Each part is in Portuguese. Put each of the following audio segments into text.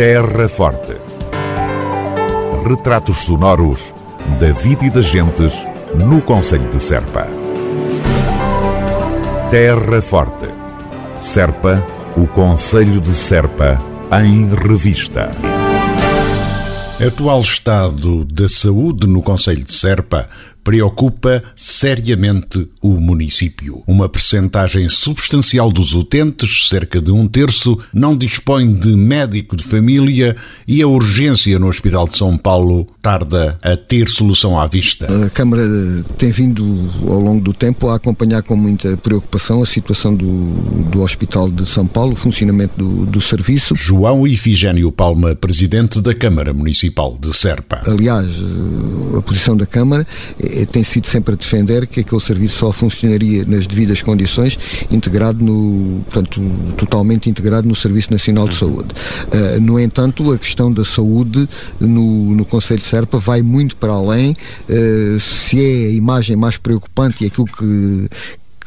Terra Forte. Retratos sonoros da vida e das gentes no Conselho de Serpa. Terra Forte. Serpa, o Conselho de Serpa, em revista. Atual estado da saúde no Conselho de Serpa preocupa seriamente o município. Uma percentagem substancial dos utentes, cerca de um terço, não dispõe de médico de família e a urgência no Hospital de São Paulo tarda a ter solução à vista. A Câmara tem vindo ao longo do tempo a acompanhar com muita preocupação a situação do, do Hospital de São Paulo, o funcionamento do, do serviço. João Ifigênio Palma, presidente da Câmara Municipal de Serpa. Aliás, a posição da Câmara é, tem sido sempre a defender que aquele serviço só funcionaria nas devidas condições, integrado no, portanto, totalmente integrado no Serviço Nacional de Saúde. Uh, no entanto, a questão da saúde no, no Conselho de Serpa vai muito para além. Uh, se é a imagem mais preocupante e aquilo que,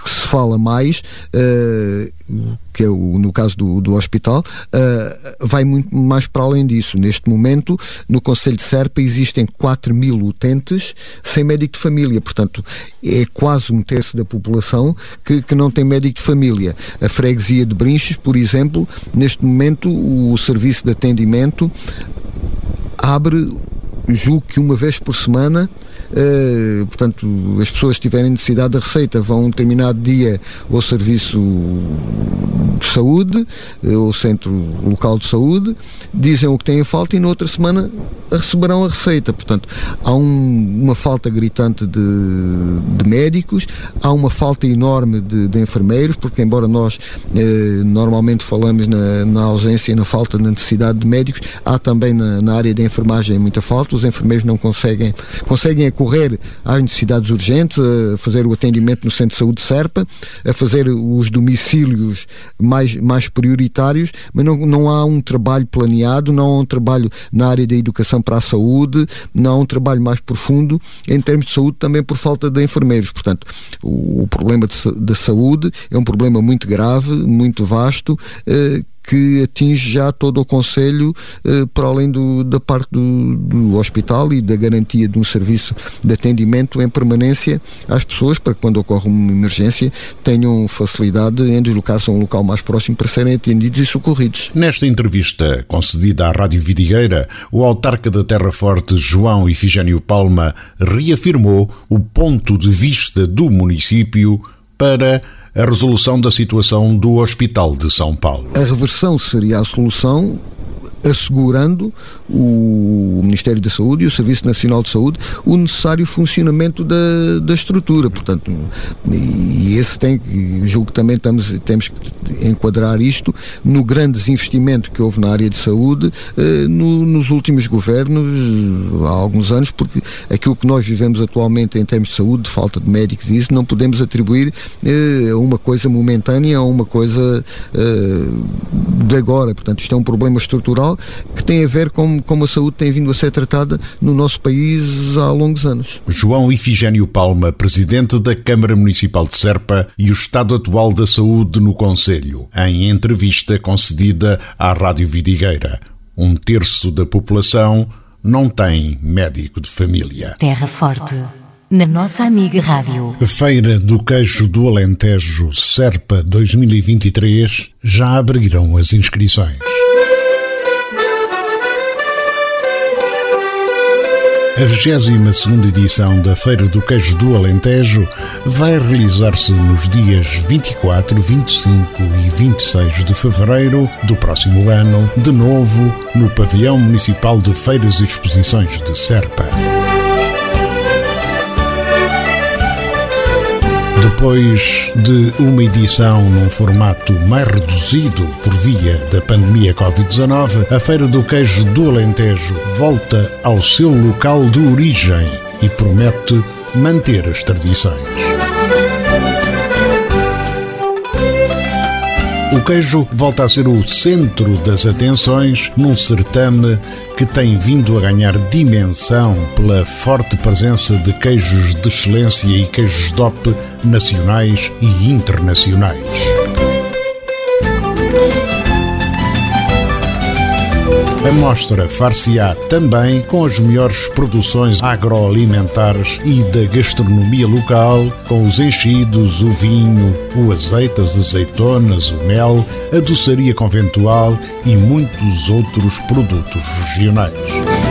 que se fala mais, uh, que é o, no caso do, do hospital, uh, vai muito mais para além disso. Neste momento, no Conselho de Serpa, existem 4 mil utentes sem médico de família, portanto, é quase um terço da população que, que não tem médico de família. A freguesia de Brinches, por exemplo, neste momento, o serviço de atendimento abre, julgo que uma vez por semana, Uh, portanto, as pessoas que tiverem necessidade da receita vão um determinado dia ao serviço de saúde, uh, ao centro local de saúde, dizem o que têm falta e na outra semana receberão a receita. Portanto, há um, uma falta gritante de, de, médicos, há uma falta enorme de, de enfermeiros, porque embora nós uh, normalmente falamos na, na, ausência e na falta, na necessidade de médicos, há também na, na área da enfermagem muita falta, os enfermeiros não conseguem, conseguem recorrer às necessidades urgentes, a fazer o atendimento no Centro de Saúde de Serpa, a fazer os domicílios mais, mais prioritários, mas não, não há um trabalho planeado, não há um trabalho na área da educação para a saúde, não há um trabalho mais profundo em termos de saúde também por falta de enfermeiros. Portanto, o, o problema da saúde é um problema muito grave, muito vasto, eh, que atinge já todo o Conselho, eh, para além do, da parte do, do, hospital e da garantia de um serviço de atendimento em permanência às pessoas, para que quando ocorre uma emergência tenham facilidade em deslocar-se a um local mais próximo para serem atendidos e socorridos. Nesta entrevista concedida à Rádio Vidigueira, o autarca da Terra Forte, João Ifigênio Palma, reafirmou o ponto de vista do município para a resolução da situação do Hospital de São Paulo. A reversão seria a solução assegurando o Ministério da Saúde e o Serviço Nacional de Saúde o necessário funcionamento da, da estrutura. Portanto, e esse tem, julgo que também estamos, temos que enquadrar isto no grande desinvestimento que houve na área de saúde eh, no, nos últimos governos, há alguns anos, porque aquilo que nós vivemos atualmente em termos de saúde, de falta de médicos e isso, não podemos atribuir eh, a uma coisa momentânea, a uma coisa eh, de agora. Portanto, isto é um problema estrutural que tem a ver com como a saúde tem vindo a ser tratada no nosso país há longos anos. João Ifigênio Palma, presidente da Câmara Municipal de Serpa e o estado atual da saúde no Conselho, em entrevista concedida à Rádio Vidigueira. Um terço da população não tem médico de família. Terra Forte na nossa amiga Rádio. Feira do Queijo do Alentejo Serpa 2023 já abriram as inscrições. A 22 edição da Feira do Queijo do Alentejo vai realizar-se nos dias 24, 25 e 26 de fevereiro do próximo ano, de novo no Pavilhão Municipal de Feiras e Exposições de Serpa. Depois de uma edição num formato mais reduzido por via da pandemia Covid-19, a Feira do Queijo do Alentejo volta ao seu local de origem e promete manter as tradições. O queijo volta a ser o centro das atenções num certame que tem vindo a ganhar dimensão pela forte presença de queijos de excelência e queijos DOP nacionais e internacionais. A mostra far-se-á também com as melhores produções agroalimentares e da gastronomia local, com os enchidos, o vinho, o azeite, as azeitonas, o mel, a doçaria conventual e muitos outros produtos regionais.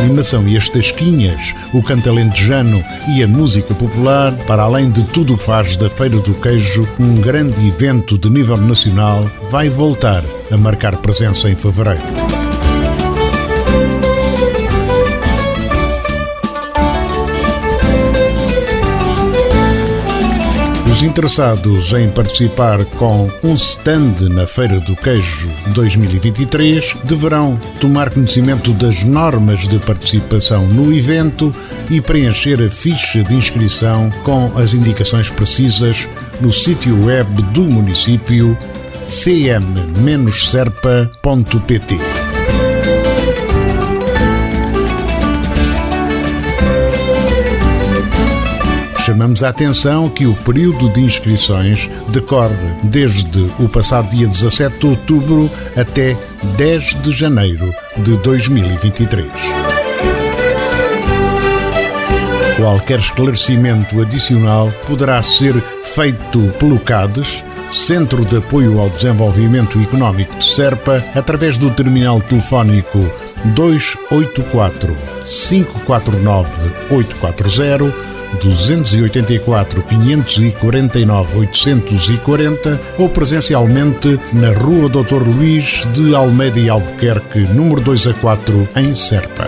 Animação e as tasquinhas, o canto alentejano e a música popular, para além de tudo o que faz da Feira do Queijo um grande evento de nível nacional, vai voltar a marcar presença em fevereiro. Os interessados em participar com um stand na Feira do Queijo 2023 deverão tomar conhecimento das normas de participação no evento e preencher a ficha de inscrição com as indicações precisas no sítio web do município cm-serpa.pt. chamamos a atenção que o período de inscrições decorre desde o passado dia 17 de outubro até 10 de janeiro de 2023. Qualquer esclarecimento adicional poderá ser feito pelo CADES, Centro de Apoio ao Desenvolvimento Económico de Serpa, através do terminal telefónico 284 549 840 284 549 840 ou presencialmente na Rua Dr. Luís de Almeida e Albuquerque, número 2 a 4, em Serpa.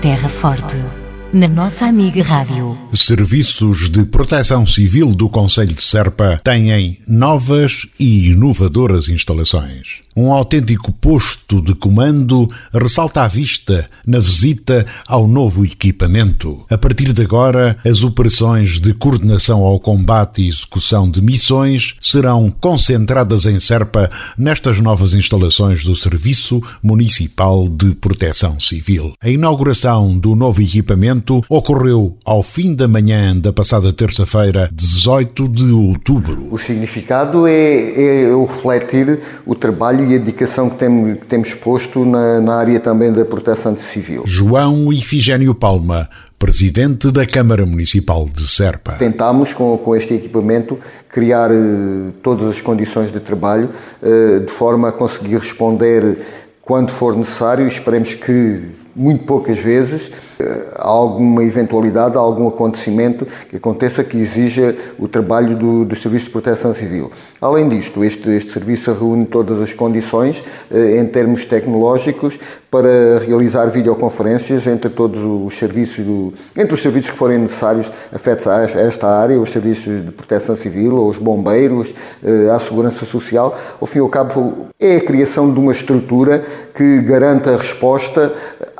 Terra Forte na nossa amiga Rádio. Serviços de Proteção Civil do Conselho de Serpa têm novas e inovadoras instalações. Um autêntico posto de comando ressalta a vista na visita ao novo equipamento. A partir de agora, as operações de coordenação ao combate e execução de missões serão concentradas em Serpa nestas novas instalações do Serviço Municipal de Proteção Civil. A inauguração do novo equipamento ocorreu ao fim da manhã da passada terça-feira, 18 de outubro. O significado é, é refletir o trabalho e a dedicação que temos, que temos posto na, na área também da proteção civil. João Ifigênio Palma, presidente da Câmara Municipal de Serpa. Tentámos, com, com este equipamento, criar eh, todas as condições de trabalho eh, de forma a conseguir responder quando for necessário. Esperemos que muito poucas vezes eh, há alguma eventualidade, há algum acontecimento que aconteça que exija o trabalho do, do Serviço de Proteção Civil. Além disto, este, este serviço reúne todas as condições eh, em termos tecnológicos para realizar videoconferências entre todos os serviços, do, entre os serviços que forem necessários afetos a esta área, os serviços de proteção civil, os bombeiros, eh, a segurança social. Ao fim e ao cabo, é a criação de uma estrutura que garanta a resposta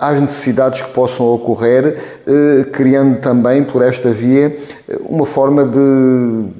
às necessidades que possam ocorrer, eh, criando também por esta via uma forma de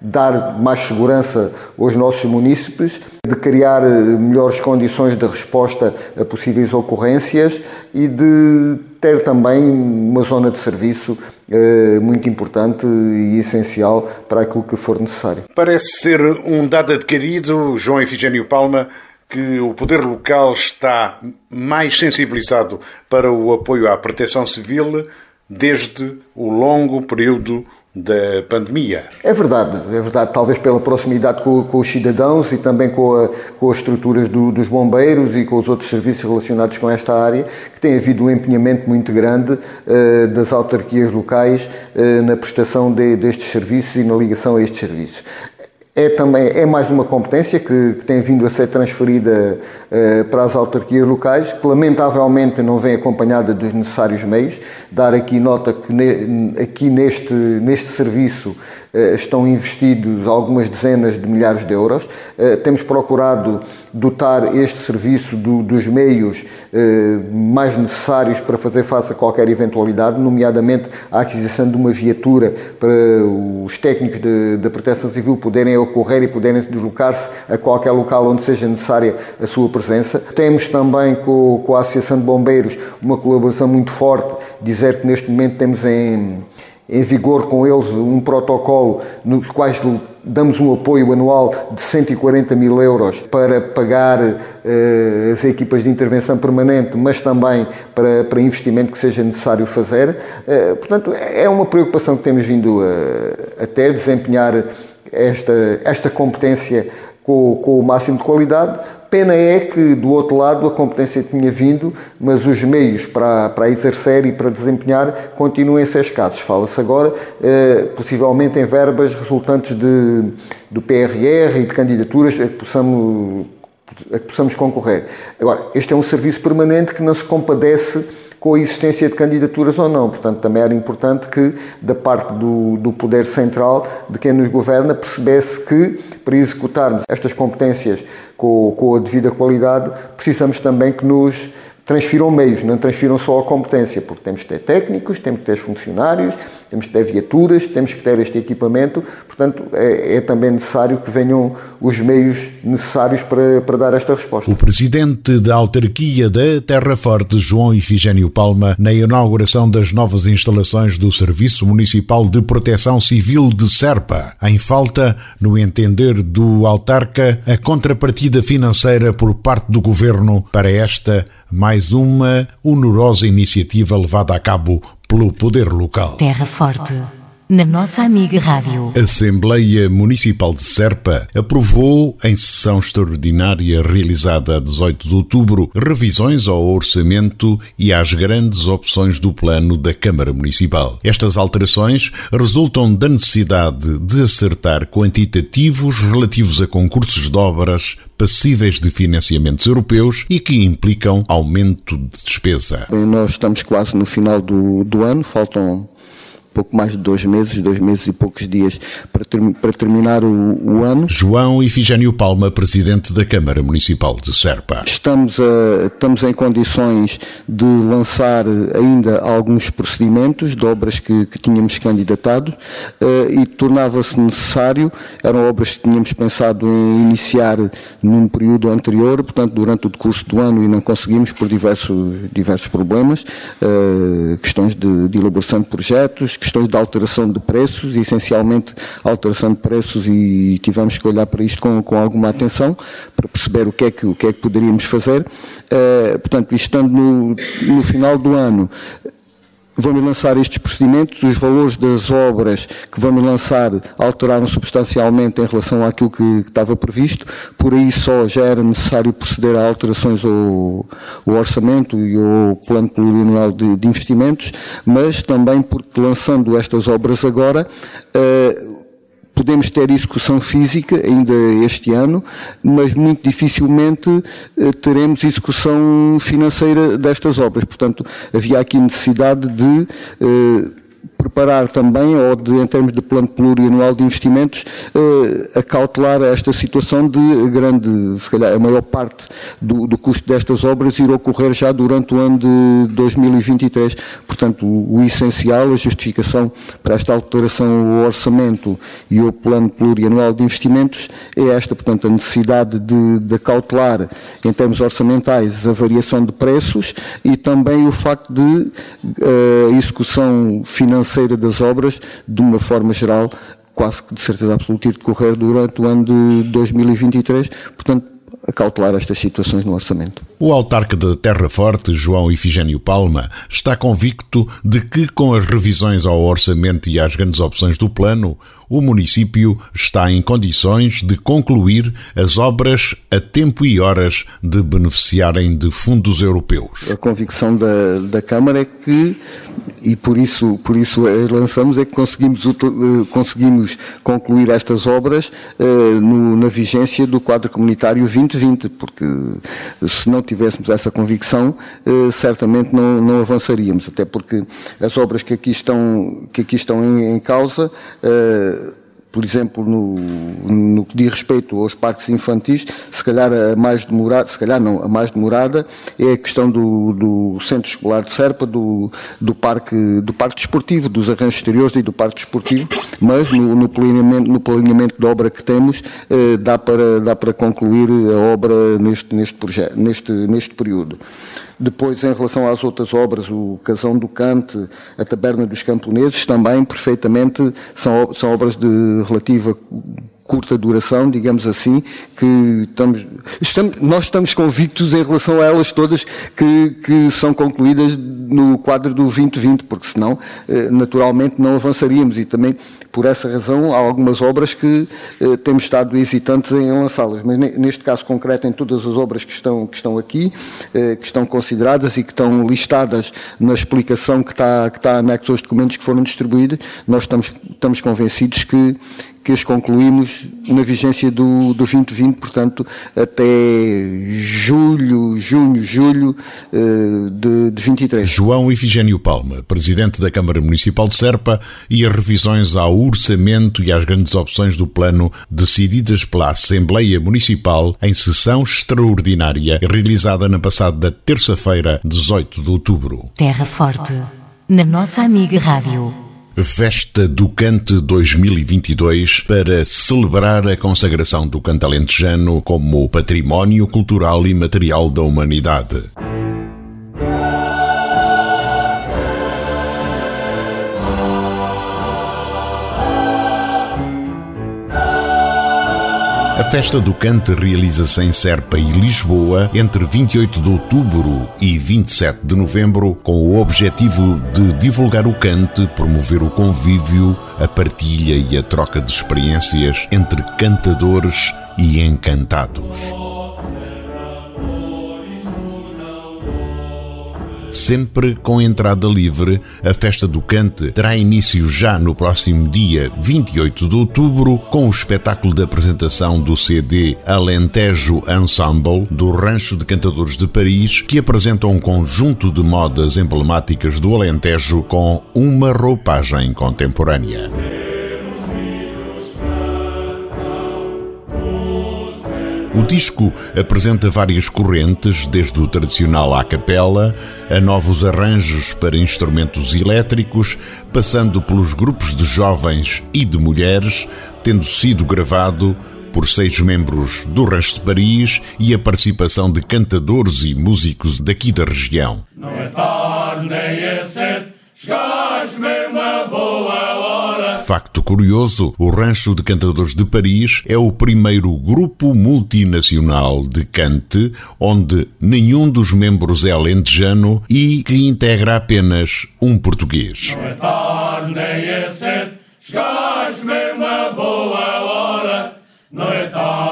dar mais segurança aos nossos munícipes, de criar eh, melhores condições de resposta a possíveis ocorrências e de ter também uma zona de serviço eh, muito importante e essencial para aquilo que for necessário. Parece ser um dado adquirido, João Efigênio Palma, que o poder local está mais sensibilizado para o apoio à proteção civil desde o longo período da pandemia. É verdade, é verdade, talvez pela proximidade com, com os cidadãos e também com, a, com as estruturas do, dos bombeiros e com os outros serviços relacionados com esta área, que tem havido um empenhamento muito grande uh, das autarquias locais uh, na prestação de, destes serviços e na ligação a estes serviços é também é mais uma competência que, que tem vindo a ser transferida uh, para as autarquias locais, que lamentavelmente não vem acompanhada dos necessários meios. Dar aqui nota que ne, aqui neste, neste serviço estão investidos algumas dezenas de milhares de euros. Uh, temos procurado dotar este serviço do, dos meios mais necessários para fazer face a qualquer eventualidade, nomeadamente a aquisição de uma viatura para os técnicos da proteção civil poderem ocorrer e poderem deslocar-se a qualquer local onde seja necessária a sua presença. Temos também com, com a Associação de Bombeiros uma colaboração muito forte, dizer que neste momento temos em em vigor com eles um protocolo nos quais damos um apoio anual de 140 mil euros para pagar uh, as equipas de intervenção permanente, mas também para, para investimento que seja necessário fazer. Uh, portanto, é uma preocupação que temos vindo a, a ter, desempenhar esta, esta competência com, com o máximo de qualidade, Pena é que, do outro lado, a competência tinha vindo, mas os meios para, para exercer e para desempenhar continuam a ser escassos. Fala-se agora, eh, possivelmente, em verbas resultantes de, do PRR e de candidaturas a que possamos, a que possamos concorrer. Agora, este é um serviço permanente que não se compadece com a existência de candidaturas ou não. Portanto, também era importante que, da parte do, do Poder Central, de quem nos governa, percebesse que, para executarmos estas competências com, com a devida qualidade, precisamos também que nos transfiram meios, não transfiram só a competência, porque temos que ter técnicos, temos que ter funcionários, temos que ter viaturas, temos que ter este equipamento, portanto é, é também necessário que venham os meios necessários para, para dar esta resposta. O presidente da autarquia da Terra Forte, João Ifigênio Palma, na inauguração das novas instalações do Serviço Municipal de Proteção Civil de Serpa, em falta, no entender do autarca, a contrapartida financeira por parte do governo para esta mais uma onerosa iniciativa levada a cabo pelo poder local. Terra Forte na nossa amiga Rádio. A Assembleia Municipal de Serpa aprovou, em sessão extraordinária realizada a 18 de outubro, revisões ao orçamento e às grandes opções do plano da Câmara Municipal. Estas alterações resultam da necessidade de acertar quantitativos relativos a concursos de obras passíveis de financiamentos europeus e que implicam aumento de despesa. Nós estamos quase no final do, do ano, faltam pouco mais de dois meses, dois meses e poucos dias para, ter, para terminar o, o, ano. João Ifigênio Palma, presidente da Câmara Municipal de Serpa. Estamos, a, estamos em condições de lançar ainda alguns procedimentos de obras que, que tínhamos candidatado uh, e tornava-se necessário, eram obras que tínhamos pensado em iniciar num período anterior, portanto, durante o decurso do ano e não conseguimos por diversos, diversos problemas, uh, questões de, de elaboração de projetos, questões de alteração de preços, essencialmente alteração de preços e tivemos que olhar para isto com, com alguma atenção para perceber o que é que, o que, é que poderíamos fazer. Uh, portanto, estando no, no final do ano, vamos lançar estes procedimentos, os valores das obras que vamos lançar alteraram substancialmente em relação àquilo que, que estava previsto, por aí só já era necessário proceder a alterações ao, ao orçamento e ao plano plurianual de, de, investimentos, mas também porque lançando estas obras agora, uh, podemos ter execução física ainda este ano, mas muito dificilmente eh, teremos execução financeira destas obras. Portanto, havia aqui necessidade de eh, preparar também, ou de, em termos de plano plurianual de investimentos, eh, acautelar esta situação de grande, se calhar a maior parte do, do, custo destas obras ir ocorrer já durante o ano de 2023. Portanto, o, o essencial, a justificação para esta alteração ao orçamento e ao plano plurianual de investimentos é esta, portanto, a necessidade de, de acautelar em termos orçamentais a variação de preços e também o facto de uh, a execução financeira financeira das obras, de uma forma geral, quase que de certeza absoluta, ir decorrer durante o ano de 2023. Portanto, acautelar estas situações no orçamento. O autarca da Terra Forte, João Ifigênio Palma, está convicto de que, com as revisões ao orçamento e às grandes opções do plano, o município está em condições de concluir as obras a tempo e horas de beneficiarem de fundos europeus. A convicção da, da Câmara é que, e por isso, por isso lançamos, é que conseguimos, eh, conseguimos concluir estas obras uh, no, na vigência do quadro comunitário 2020, porque se não tivéssemos essa convicção, uh, certamente não, não avançaríamos, até porque as obras que aqui estão, que aqui estão em, em causa uh, por exemplo, no, no que diz respeito aos parques infantis, se calhar a mais demorada, se calhar não, a mais demorada é a questão do, do centro escolar de Serpa, do, do, parque, do parque desportivo, dos arranjos exteriores e do parque desportivo, mas no, no, planeamento, no planeamento de obra que temos, eh, dá, para, dá para concluir a obra neste, neste, projeto, neste, neste período. Depois, em relação às outras obras, o Casão do Cante, a Taberna dos Camponeses, também perfeitamente são, são obras de relativa curta duração, digamos assim, que estamos, estamos, nós estamos convictos em relação a elas todas que, que são concluídas no quadro do 2020, porque senão, eh, naturalmente, não avançaríamos e também, por essa razão, há algumas obras que eh, temos estado hesitantes em lançá-las. Mas neste caso concreto, em todas as obras que estão, que estão aqui, eh, que estão consideradas e que estão listadas na explicação que está, que está anexo aos documentos que foram distribuídos, nós estamos, estamos convencidos que, que as concluímos na vigência do, do 2020, portanto, até julho, junho, julho uh, de, de 23. João Ifigênio Palma, Presidente da Câmara Municipal de Serpa, e as revisões ao orçamento e às grandes opções do plano decididas pela Assembleia Municipal em sessão extraordinária realizada na passada terça-feira, 18 de outubro. Terra Forte, na nossa amiga Rádio. Festa do Cante 2022 para celebrar a consagração do canto alentejano como património cultural e material da humanidade. A festa do cante realiza-se em Serpa e Lisboa entre 28 de outubro e 27 de novembro, com o objetivo de divulgar o cante, promover o convívio, a partilha e a troca de experiências entre cantadores e encantados. Sempre com entrada livre, a Festa do Cante terá início já no próximo dia 28 de outubro com o espetáculo de apresentação do CD Alentejo Ensemble do Rancho de Cantadores de Paris, que apresenta um conjunto de modas emblemáticas do Alentejo com uma roupagem contemporânea. O disco apresenta várias correntes, desde o tradicional à capela, a novos arranjos para instrumentos elétricos, passando pelos grupos de jovens e de mulheres, tendo sido gravado por seis membros do Rancho de Paris e a participação de cantadores e músicos daqui da região. Não é tarde, nem é cedo, uma boa Facto curioso, o Rancho de Cantadores de Paris é o primeiro grupo multinacional de cante onde nenhum dos membros é alentejano e que integra apenas um português. Não é tarde, nem é cedo, uma boa hora, não é tarde.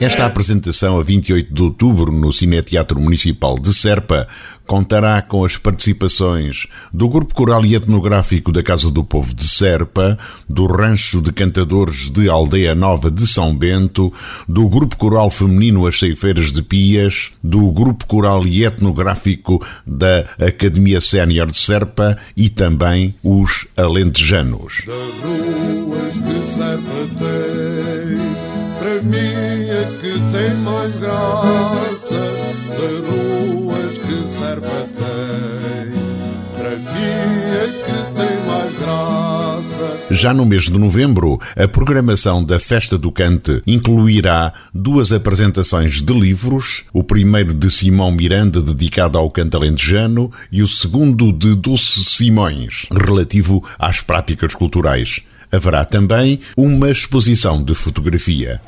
Esta apresentação a 28 de outubro no Cineteatro Municipal de Serpa contará com as participações do Grupo Coral e Etnográfico da Casa do Povo de Serpa, do Rancho de Cantadores de Aldeia Nova de São Bento, do Grupo Coral Feminino As Ceifeiras de Pias, do Grupo Coral e Etnográfico da Academia Sénior de Serpa e também os Alentejanos. Para mim é que tem mais graça, ruas que Serpa tem, para mim é que tem mais graça. Já no mês de novembro, a programação da Festa do Cante incluirá duas apresentações de livros, o primeiro de Simão Miranda, dedicado ao canto alentejano, e o segundo de Dulce Simões, relativo às práticas culturais. Haverá também uma exposição de fotografia.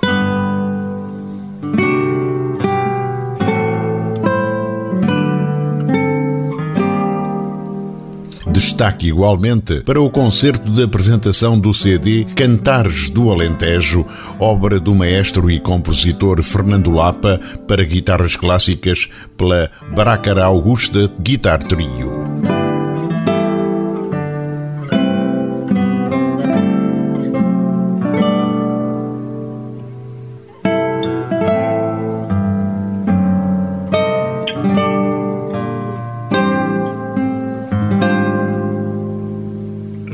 Destaque igualmente para o concerto de apresentação do CD Cantares do Alentejo, obra do maestro e compositor Fernando Lapa para guitarras clássicas pela Baracara Augusta Guitar Trio.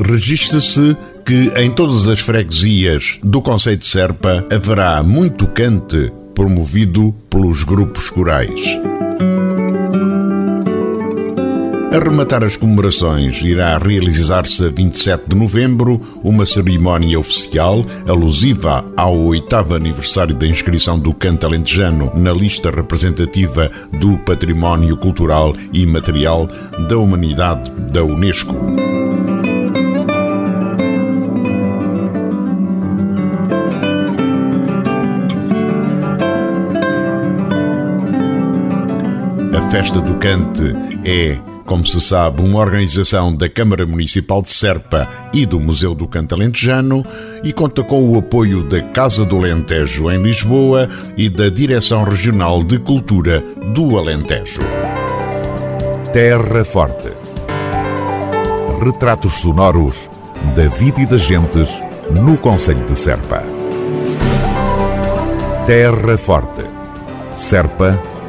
Registra-se que em todas as freguesias do Conceito de Serpa haverá muito cante promovido pelos grupos corais. A rematar as comemorações, irá realizar-se a 27 de novembro uma cerimónia oficial alusiva ao oitavo aniversário da inscrição do canto alentejano na lista representativa do Património Cultural e Material da Humanidade da Unesco. A Festa do Cante é como se sabe, uma organização da Câmara Municipal de Serpa e do Museu do Canto Alentejano e conta com o apoio da Casa do Alentejo em Lisboa e da Direção Regional de Cultura do Alentejo. Terra Forte. Retratos sonoros da vida e das gentes no Conselho de Serpa. Terra Forte. Serpa,